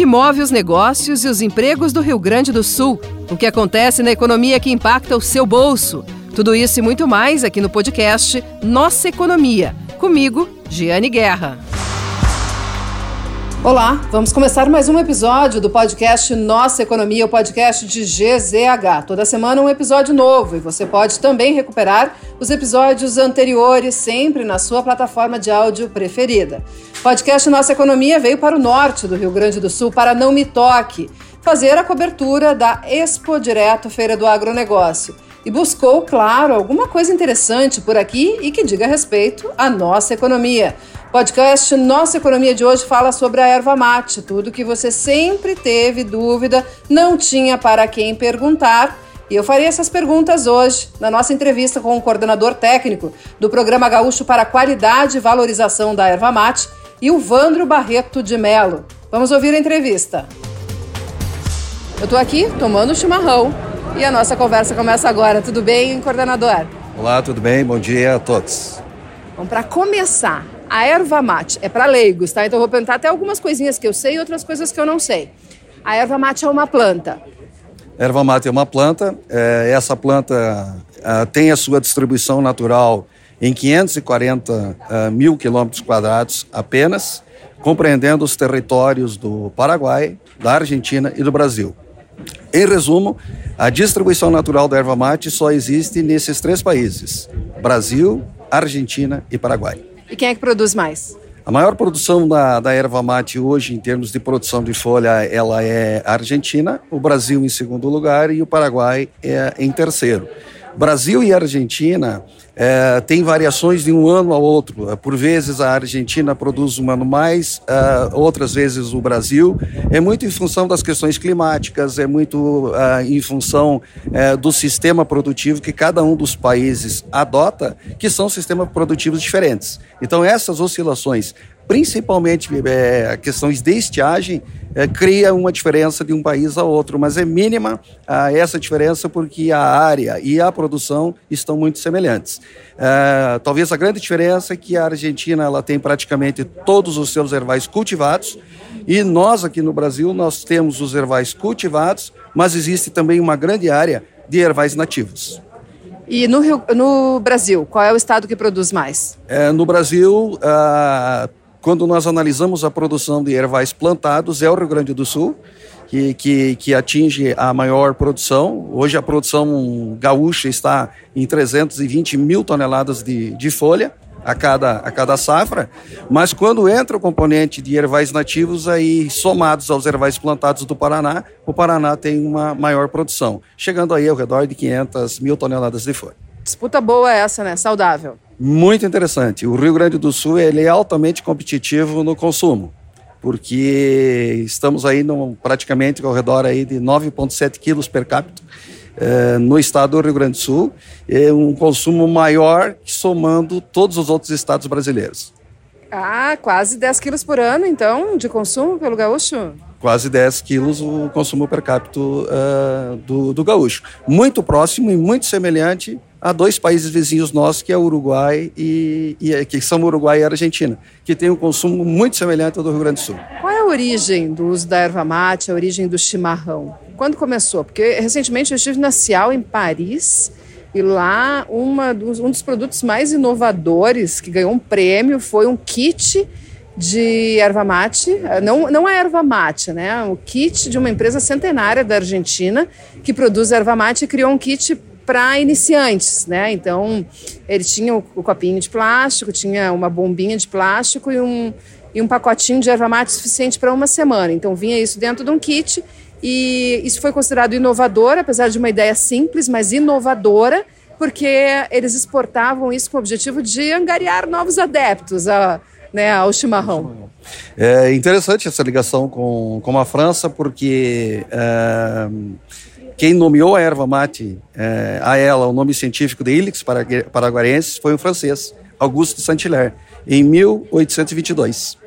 que move os negócios e os empregos do Rio Grande do Sul, o que acontece na economia que impacta o seu bolso. Tudo isso e muito mais aqui no podcast Nossa Economia. Comigo, Giane Guerra. Olá, vamos começar mais um episódio do podcast Nossa Economia, o podcast de GZH. Toda semana um episódio novo e você pode também recuperar os episódios anteriores sempre na sua plataforma de áudio preferida. O podcast Nossa Economia veio para o norte do Rio Grande do Sul, para Não Me Toque, fazer a cobertura da Expo Direto Feira do Agronegócio e buscou, claro, alguma coisa interessante por aqui e que diga respeito à nossa economia. Podcast Nossa Economia de hoje fala sobre a erva mate, tudo que você sempre teve dúvida, não tinha para quem perguntar. E eu farei essas perguntas hoje, na nossa entrevista com o coordenador técnico do Programa Gaúcho para a Qualidade e Valorização da Erva Mate, e o Vandro Barreto de Melo. Vamos ouvir a entrevista. Eu estou aqui tomando chimarrão e a nossa conversa começa agora. Tudo bem, coordenador? Olá, tudo bem? Bom dia a todos. Bom, para começar, a erva mate é para leigos, tá? Então eu vou perguntar até algumas coisinhas que eu sei e outras coisas que eu não sei. A erva mate é uma planta. Erva mate é uma planta. É, essa planta é, tem a sua distribuição natural em 540 é, mil quilômetros quadrados apenas, compreendendo os territórios do Paraguai, da Argentina e do Brasil. Em resumo, a distribuição natural da erva mate só existe nesses três países: Brasil, Argentina e Paraguai. E quem é que produz mais? A maior produção da, da erva mate hoje, em termos de produção de folha, ela é a Argentina, o Brasil em segundo lugar e o Paraguai é em terceiro. Brasil e Argentina é, tem variações de um ano ao outro. Por vezes a Argentina produz um ano mais, é, outras vezes o Brasil. É muito em função das questões climáticas, é muito é, em função é, do sistema produtivo que cada um dos países adota, que são sistemas produtivos diferentes. Então essas oscilações principalmente é, questões de estiagem, é, cria uma diferença de um país a outro, mas é mínima ah, essa diferença porque a área e a produção estão muito semelhantes. É, talvez a grande diferença é que a Argentina ela tem praticamente todos os seus ervais cultivados e nós aqui no Brasil nós temos os ervais cultivados, mas existe também uma grande área de ervais nativos. E no, Rio, no Brasil, qual é o estado que produz mais? É, no Brasil, ah, quando nós analisamos a produção de ervais plantados, é o Rio Grande do Sul, que, que, que, atinge a maior produção. Hoje a produção gaúcha está em 320 mil toneladas de, de folha a cada, a cada safra, mas quando entra o componente de ervais nativos, aí somados aos ervais plantados do Paraná, o Paraná tem uma maior produção, chegando aí ao redor de 500 mil toneladas de folha. Disputa boa essa, né? Saudável. Muito interessante. O Rio Grande do Sul ele é altamente competitivo no consumo, porque estamos aí no, praticamente ao redor aí de 9,7 quilos per capita eh, no estado do Rio Grande do Sul, é um consumo maior somando todos os outros estados brasileiros. Ah, quase 10 quilos por ano, então, de consumo pelo gaúcho? Quase 10 quilos o consumo per capita uh, do, do gaúcho. Muito próximo e muito semelhante a dois países vizinhos nossos, que é o Uruguai e, e que são Uruguai e Argentina, que tem um consumo muito semelhante ao do Rio Grande do Sul. Qual é a origem do uso da erva mate, a origem do chimarrão? Quando começou? Porque recentemente eu estive na Cial, em Paris, e lá uma dos, um dos produtos mais inovadores que ganhou um prêmio foi um kit de erva mate, não, não a erva mate, né? O kit de uma empresa centenária da Argentina que produz erva mate e criou um kit para iniciantes, né? Então, ele tinha o, o, copinho de plástico, tinha uma bombinha de plástico e um, e um pacotinho de erva mate suficiente para uma semana. Então, vinha isso dentro de um kit e isso foi considerado inovador, apesar de uma ideia simples, mas inovadora, porque eles exportavam isso com o objetivo de angariar novos adeptos a, né, ao chimarrão. É interessante essa ligação com, com a França, porque é, quem nomeou a erva mate é, a ela o nome científico de Ilix paraguarensis foi um francês, Auguste Saint-Hilaire, em 1822.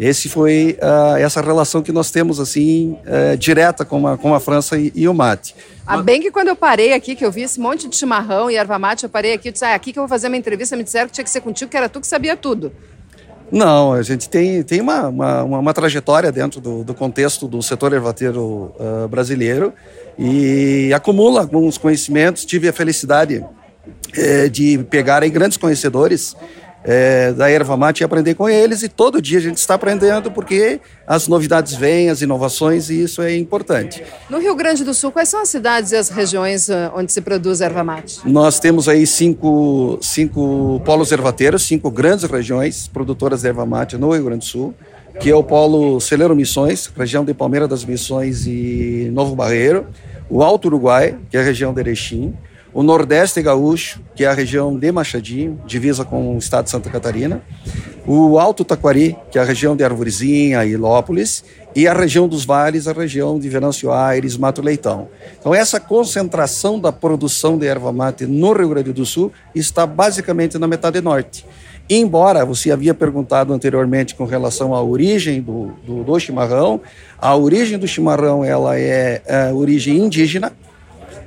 Esse foi uh, essa relação que nós temos assim uh, direta com a, com a França e, e o mate. Ah, bem que quando eu parei aqui, que eu vi esse monte de chimarrão e erva mate, eu parei aqui e disse, ah, aqui que eu vou fazer uma entrevista, me disseram que tinha que ser contigo, que era tu que sabia tudo. Não, a gente tem, tem uma, uma, uma trajetória dentro do, do, contexto do setor ervateiro uh, brasileiro e acumula alguns conhecimentos. Tive a felicidade eh, de pegar aí grandes conhecedores é, da erva mate e aprender com eles. E todo dia a gente está aprendendo porque as novidades vêm, as inovações, e isso é importante. No Rio Grande do Sul, quais são as cidades e as regiões ah, onde se produz erva mate? Nós temos aí cinco, cinco polos ervateiros, cinco grandes regiões produtoras de erva mate no Rio Grande do Sul, que é o polo Celeiro Missões, região de Palmeira das Missões e Novo Barreiro, o Alto Uruguai, que é a região de Erechim, o Nordeste Gaúcho, que é a região de Machadinho, divisa com o estado de Santa Catarina, o Alto Taquari, que é a região de Arvorezinha e Lópolis, e a região dos vales, a região de Venâncio Aires, Mato Leitão. Então, essa concentração da produção de erva mate no Rio Grande do Sul está basicamente na metade norte. Embora você havia perguntado anteriormente com relação à origem do, do, do chimarrão, a origem do chimarrão ela é, é origem indígena,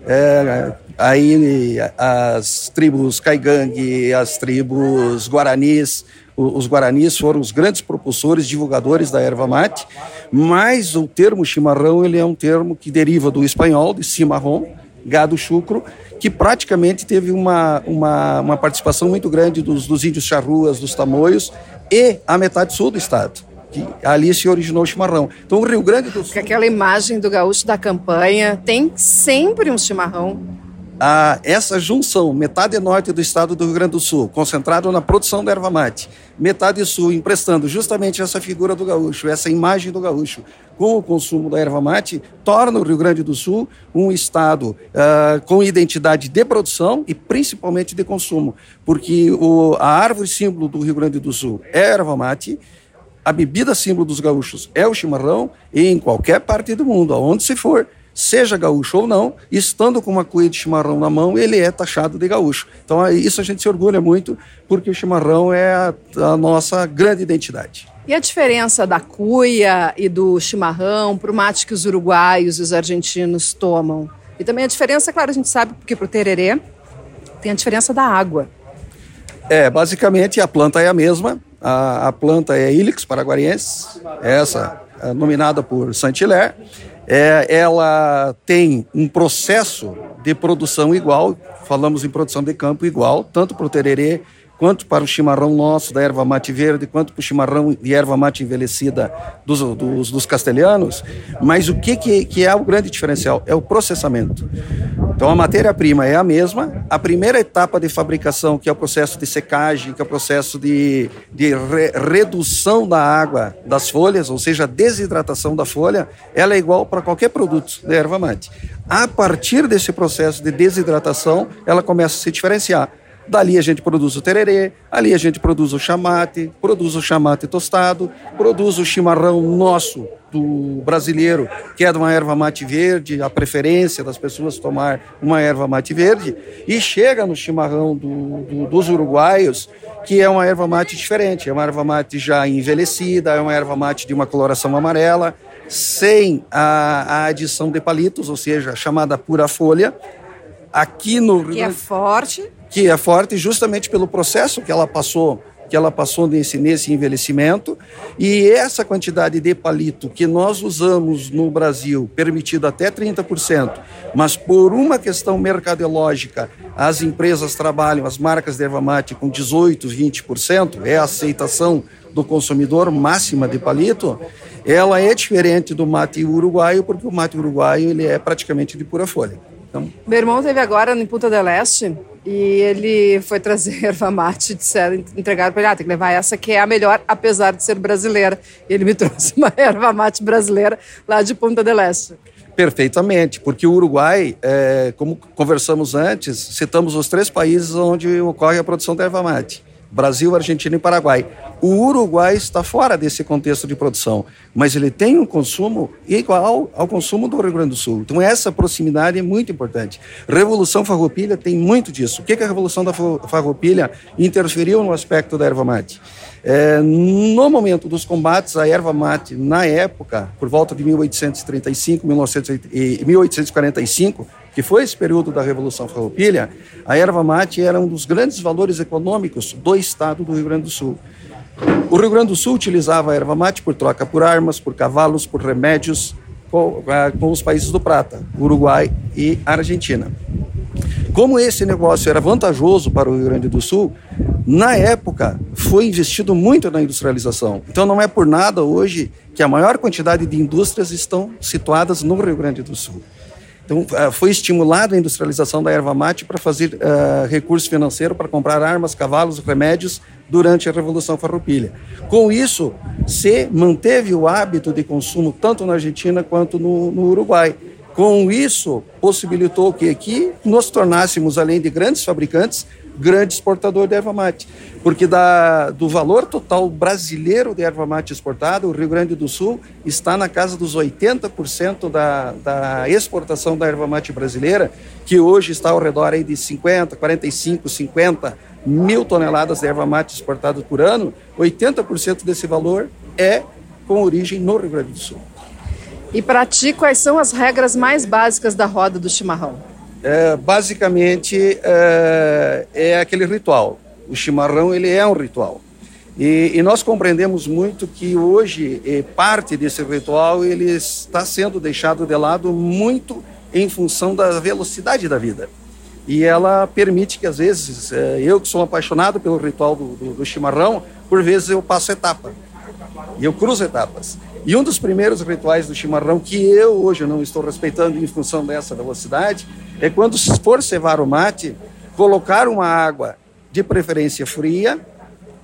é, aí as tribos Caigangue, as tribos Guaranis, os Guaranis foram os grandes propulsores, divulgadores da erva mate, mas o termo chimarrão ele é um termo que deriva do espanhol, de cimarrão, gado chucro, que praticamente teve uma, uma, uma participação muito grande dos, dos índios charruas, dos tamoios e a metade sul do estado que ali se originou o chimarrão. Então o Rio Grande do Sul. Aquela imagem do gaúcho da campanha tem sempre um chimarrão a essa junção, metade norte do estado do Rio Grande do Sul, concentrado na produção da erva mate, metade sul emprestando justamente essa figura do gaúcho, essa imagem do gaúcho, com o consumo da erva mate, torna o Rio Grande do Sul um estado uh, com identidade de produção e principalmente de consumo, porque o, a árvore símbolo do Rio Grande do Sul é a erva mate, a bebida símbolo dos gaúchos é o chimarrão, e em qualquer parte do mundo, aonde se for, seja gaúcho ou não, estando com uma cuia de chimarrão na mão, ele é taxado de gaúcho. Então, isso a gente se orgulha muito, porque o chimarrão é a, a nossa grande identidade. E a diferença da cuia e do chimarrão para o mate que os uruguaios e os argentinos tomam? E também a diferença, claro, a gente sabe que para o tererê tem a diferença da água. É, basicamente a planta é a mesma. A, a planta é Ilix paraguariense, essa é nominada por Saint-Hilaire. É, ela tem um processo de produção igual, falamos em produção de campo igual, tanto para o tererê quanto para o chimarrão nosso da erva mate verde, quanto para o chimarrão de erva mate envelhecida dos, dos, dos castelhanos. Mas o que, que, que, é o grande diferencial? É o processamento. Então a matéria-prima é a mesma, a primeira etapa de fabricação, que é o processo de secagem, que é o processo de, de re, redução da água das folhas, ou seja, a desidratação da folha, ela é igual para qualquer produto da erva mate. A partir desse processo de desidratação, ela começa a se diferenciar. Dali a gente produz o tererê, ali a gente produz o chamate, produz o chamate tostado, produz o chimarrão nosso, do brasileiro, que é de uma erva mate verde, a preferência das pessoas tomar uma erva mate verde, e chega no chimarrão do, do, dos uruguaios, que é uma erva mate diferente, é uma erva mate já envelhecida, é uma erva mate de uma coloração amarela, sem a, a adição de palitos, ou seja, chamada pura folha. Aqui no que é forte que é forte justamente pelo processo que ela passou que ela passou nesse, nesse envelhecimento e essa quantidade de palito que nós usamos no Brasil, permitido até 30%, mas por uma questão mercadológica, as empresas trabalham, as marcas de erva mate com 18%, 20%, é a aceitação do consumidor máxima de palito, ela é diferente do mate uruguaio, porque o mate uruguaio ele é praticamente de pura folha. Então... Meu irmão teve agora em Punta del Este e ele foi trazer erva mate, disseram, entregaram para ele, ah, tem que levar essa que é a melhor, apesar de ser brasileira. E ele me trouxe uma erva mate brasileira lá de Punta del Este. Perfeitamente, porque o Uruguai, é, como conversamos antes, citamos os três países onde ocorre a produção da erva mate. Brasil, Argentina e Paraguai. O Uruguai está fora desse contexto de produção, mas ele tem um consumo igual ao consumo do Rio Grande do Sul. Então, essa proximidade é muito importante. Revolução Farroupilha tem muito disso. O que, que a Revolução da Farroupilha interferiu no aspecto da erva mate? É, no momento dos combates, a erva mate, na época, por volta de 1835, 1845, que foi esse período da Revolução Farroupilha, a erva mate era um dos grandes valores econômicos do estado do Rio Grande do Sul. O Rio Grande do Sul utilizava a erva mate por troca por armas, por cavalos, por remédios com, com os países do Prata, Uruguai e Argentina. Como esse negócio era vantajoso para o Rio Grande do Sul, na época foi investido muito na industrialização. Então não é por nada hoje que a maior quantidade de indústrias estão situadas no Rio Grande do Sul. Então, eh, foi estimulada a industrialização da erva mate para fazer uh, recurso financeiro para comprar armas, cavalos, remédios durante a Revolução Farroupilha. Com isso, se manteve o hábito de consumo tanto na Argentina quanto no, no Uruguai. Com isso, possibilitou que aqui nos tornássemos, além de grandes fabricantes, grande exportador de erva mate. Porque da, do valor total brasileiro de erva mate exportada, o Rio Grande do Sul está na casa dos 80% da, da exportação da erva mate brasileira, que hoje está ao redor aí de 50, 45, 50 mil toneladas de erva mate exportadas por ano. 80% desse valor é com origem no Rio Grande do Sul. E para ti, quais são as regras mais básicas da roda do chimarrão? É, basicamente é, é, aquele ritual. O chimarrão ele é um ritual. E, e nós compreendemos muito que hoje é, parte desse ritual ele está sendo deixado de lado muito em função da velocidade da vida. E ela permite que às vezes é, eu que sou apaixonado pelo ritual do, do, do chimarrão, por vezes eu passo etapa e eu cruzo etapas. E um dos primeiros rituais do chimarrão que eu hoje não estou respeitando em função dessa velocidade é quando for cevar o mate, colocar uma água de preferência fria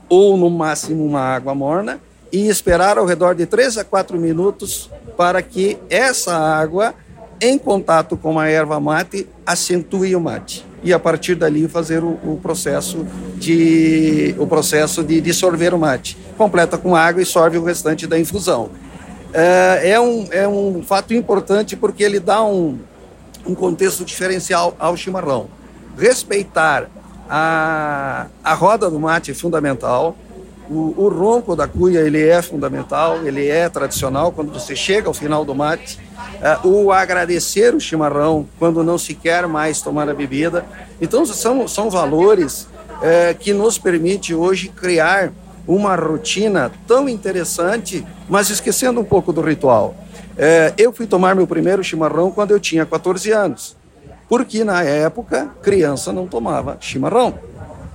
ou no máximo uma água morna e esperar ao redor de 3 a 4 minutos para que essa água em contato com a erva mate acentue o mate. E a partir dali fazer o, o processo de o processo de dissolver o mate. Completa com água e sorve o restante da infusão é, é, um, é um fato importante porque ele dá um, um contexto diferencial ao chimarrão. Respeitar a, a roda do mate é fundamental. O, o, ronco da cuia ele é fundamental, ele é tradicional quando você chega ao final do mate. É, o agradecer o chimarrão quando não se quer mais tomar a bebida. Então são, são valores é, que nos permite hoje criar uma rotina tão interessante, mas esquecendo um pouco do ritual. É, eu fui tomar meu primeiro chimarrão quando eu tinha 14 anos, porque na época criança não tomava chimarrão,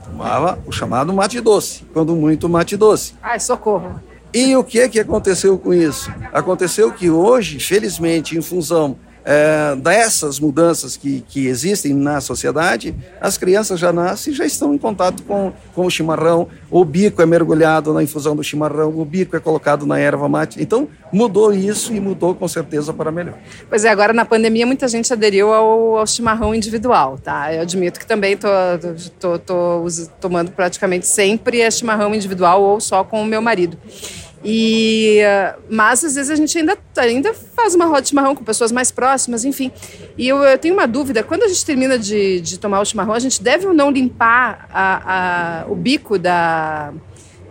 tomava o chamado mate doce, quando muito mate doce. Ai, socorro! E o que que aconteceu com isso? Aconteceu que hoje, felizmente, em função é, dessas mudanças que, que existem na sociedade, as crianças já nascem e já estão em contato com, com o chimarrão, o bico é mergulhado na infusão do chimarrão, o bico é colocado na erva mate. Então, mudou isso e mudou com certeza para melhor. Pois é, agora na pandemia muita gente aderiu ao, ao chimarrão individual, tá? Eu admito que também tô, tô, tô, tô tomando praticamente sempre é chimarrão individual ou só com o meu marido. E, mas às vezes a gente ainda, ainda faz uma roda de chimarrão com pessoas mais próximas, enfim. E eu, eu tenho uma dúvida: quando a gente termina de, de tomar o chimarrão, a gente deve ou não limpar a, a, o bico da,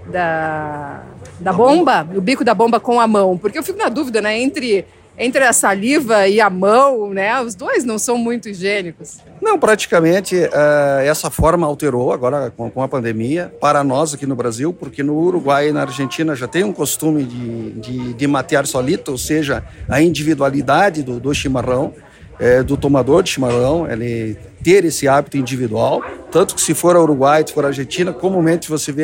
da, da bomba, o bico da bomba com a mão? Porque eu fico na dúvida, né? Entre entre a saliva e a mão, né? Os dois não são muito higiênicos. Não, praticamente uh, essa forma alterou agora com, com, a pandemia para nós aqui no Brasil, porque no Uruguai e na Argentina já tem um costume de, de, de matear solito, ou seja, a individualidade do, do chimarrão, é, do tomador de chimarrão, ele ter esse hábito individual, tanto que se for ao Uruguai, se for à Argentina, comumente você vê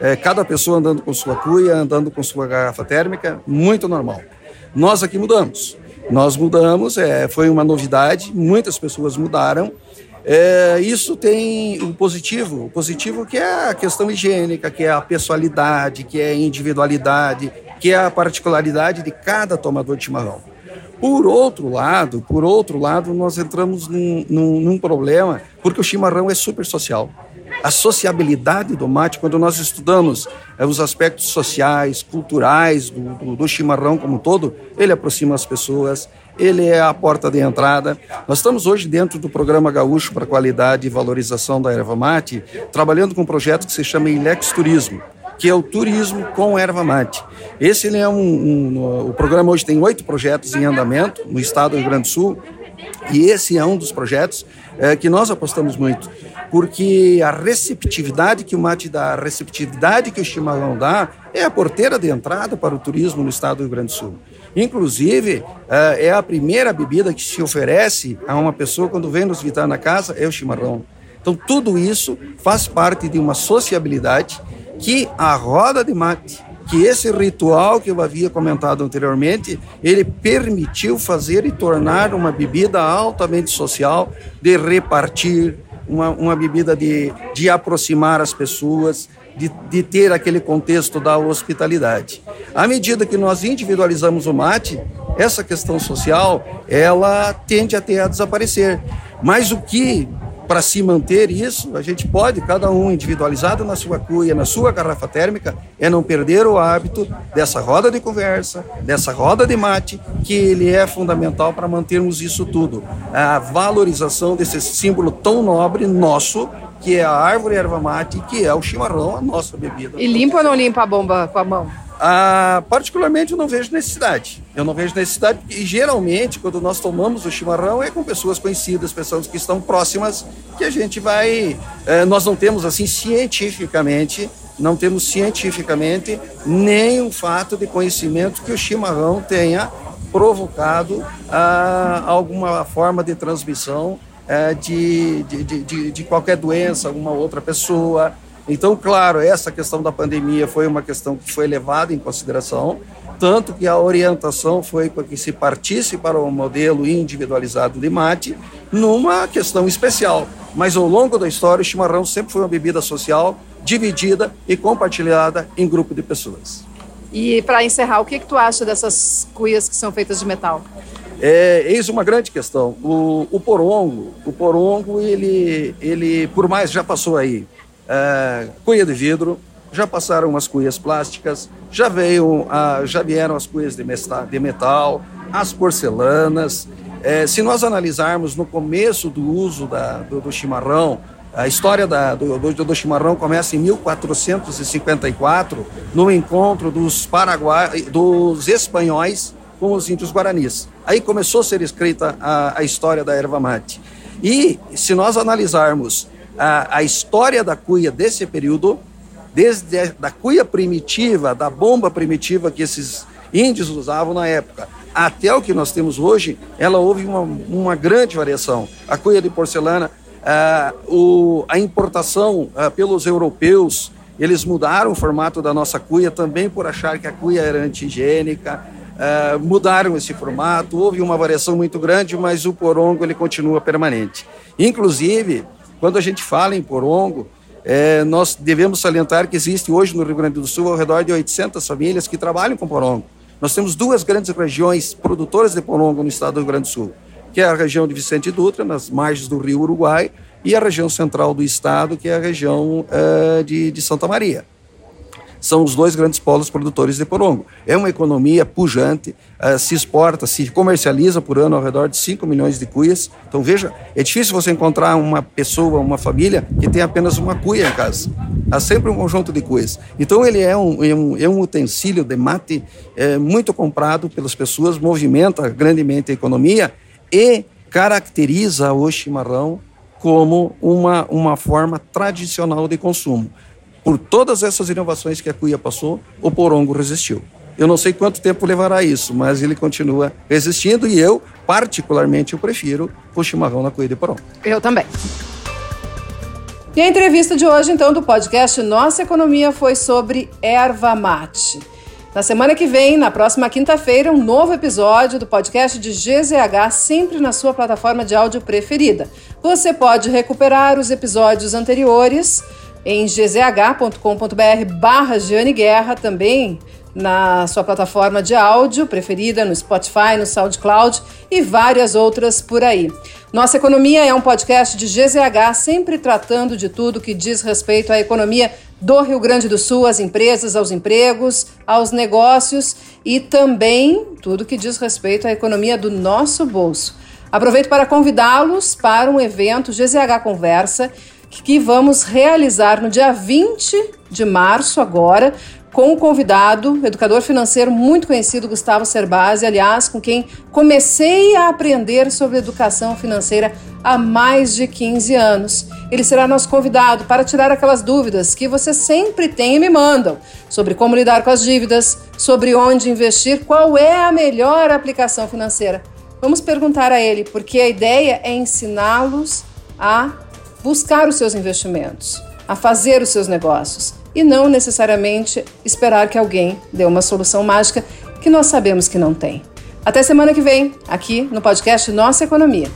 é, cada pessoa andando com sua cuia, andando com sua garrafa térmica, muito normal. Nós aqui mudamos. Nós mudamos, é, foi uma novidade, muitas pessoas mudaram. É, isso tem o positivo, o positivo que é a questão higiênica, que é a pessoalidade, que é a individualidade, que é a particularidade de cada tomador de chimarrão. Por outro lado, por outro lado, nós entramos num, num, num problema, porque o chimarrão é super social a sociabilidade do mate, quando nós estudamos é, os aspectos sociais, culturais do, do, do, chimarrão como um todo, ele aproxima as pessoas, ele é a porta de entrada. Nós estamos hoje dentro do programa Gaúcho para Qualidade e Valorização da Erva Mate, trabalhando com um projeto que se chama Ilex Turismo que é o turismo com erva mate. Esse é um, um, o programa hoje tem oito projetos em andamento no estado do Rio Grande do Sul e esse é um dos projetos é, que nós apostamos muito porque a receptividade que o mate dá, a receptividade que o chimarrão dá, é a porteira de entrada para o turismo no estado do Rio Grande do Sul. Inclusive, é a primeira bebida que se oferece a uma pessoa quando vem nos visitar na casa, é o chimarrão. Então, tudo isso faz parte de uma sociabilidade que a roda de mate, que esse ritual que eu havia comentado anteriormente, ele permitiu fazer e tornar uma bebida altamente social, de repartir, uma, uma bebida de, de aproximar as pessoas, de, de ter aquele contexto da hospitalidade. À medida que nós individualizamos o mate, essa questão social, ela tende até a desaparecer. Mas o que para se manter isso, a gente pode, cada um individualizado na sua cuia, na sua garrafa térmica, é não perder o hábito dessa roda de conversa, dessa roda de mate, que ele é fundamental para mantermos isso tudo. A valorização desse símbolo tão nobre nosso, que é a árvore erva mate, que é o chimarrão, a nossa bebida. E limpa ou não limpa a bomba com a mão? Ah, particularmente, eu não vejo necessidade. Eu não vejo necessidade, e geralmente, quando nós tomamos o chimarrão, é com pessoas conhecidas, pessoas que estão próximas, que a gente vai. Eh, nós não temos, assim, cientificamente, não temos cientificamente nenhum fato de conhecimento que o chimarrão tenha provocado ah, alguma forma de transmissão eh, de, de, de, de qualquer doença, alguma outra pessoa. Então, claro, essa questão da pandemia foi uma questão que foi levada em consideração, tanto que a orientação foi para que se partisse para o um modelo individualizado de mate numa questão especial. Mas ao longo da história, o chimarrão sempre foi uma bebida social, dividida e compartilhada em grupo de pessoas. E para encerrar, o que, que tu acha dessas cuias que são feitas de metal? É, eis uma grande questão. O, o porongo, o porongo, ele, ele, por mais já passou aí é, cuia de vidro, já passaram umas cuias plásticas, já, veio, já vieram as cuias de, de metal, as porcelanas. É, se nós analisarmos no começo do uso da, do, do, chimarrão, a história da, do, do, do, chimarrão começa em 1454, no encontro dos, Paraguai, dos espanhóis com os índios guaranis. Aí começou a ser escrita a, a história da erva mate. E se nós analisarmos a, a história da cuia desse período, desde a da cuia primitiva, da bomba primitiva que esses índios usavam na época, até o que nós temos hoje, ela houve uma, uma grande variação. A cuia de porcelana, o, a importação pelos europeus, eles mudaram o formato da nossa cuia também por achar que a cuia era antigênica, mudaram esse formato, houve uma variação muito grande, mas o porongo ele continua permanente. Inclusive, quando a gente fala em porongo, é, nós devemos salientar que existe hoje no Rio Grande do Sul ao redor de 800 famílias que trabalham com porongo. Nós temos duas grandes regiões produtoras de porongo no estado do Rio Grande do Sul, que é a região de Vicente Dutra, nas margens do rio Uruguai, e a região central do estado, que é a região é, de, de Santa Maria são os dois grandes polos produtores de porongo. É uma economia pujante, uh, se exporta, se comercializa por ano ao redor de 5 milhões de cuias. Então, veja, é difícil você encontrar uma pessoa, uma família que tem apenas uma cuia em casa. Há sempre um conjunto de cuias. Então, ele é um, é um, é um utensílio de mate é, muito comprado pelas pessoas, movimenta grandemente a economia e caracteriza o chimarrão como uma, uma forma tradicional de consumo. Por todas essas inovações que a cuia passou, o porongo resistiu. Eu não sei quanto tempo levará isso, mas ele continua resistindo e eu, particularmente, eu prefiro o chimarrão na cuia de porongo. Eu também. E a entrevista de hoje, então, do podcast Nossa Economia foi sobre erva mate. Na semana que vem, na próxima quinta-feira, um novo episódio do podcast de GZH, sempre na sua plataforma de áudio preferida. Você pode recuperar os episódios anteriores em gzh.com.br barra Guerra, também na sua plataforma de áudio preferida, no Spotify, no SoundCloud e várias outras por aí. Nossa Economia é um podcast de GZH, sempre tratando de tudo que diz respeito à economia do Rio Grande do Sul, às empresas, aos empregos, aos negócios e também tudo que diz respeito à economia do nosso bolso. Aproveito para convidá-los para um evento GZH Conversa que vamos realizar no dia 20 de março agora, com o convidado, educador financeiro muito conhecido, Gustavo Cerbasi, aliás, com quem comecei a aprender sobre educação financeira há mais de 15 anos. Ele será nosso convidado para tirar aquelas dúvidas que você sempre tem e me mandam sobre como lidar com as dívidas, sobre onde investir, qual é a melhor aplicação financeira. Vamos perguntar a ele, porque a ideia é ensiná-los a buscar os seus investimentos, a fazer os seus negócios e não necessariamente esperar que alguém dê uma solução mágica que nós sabemos que não tem. Até semana que vem, aqui no podcast Nossa Economia.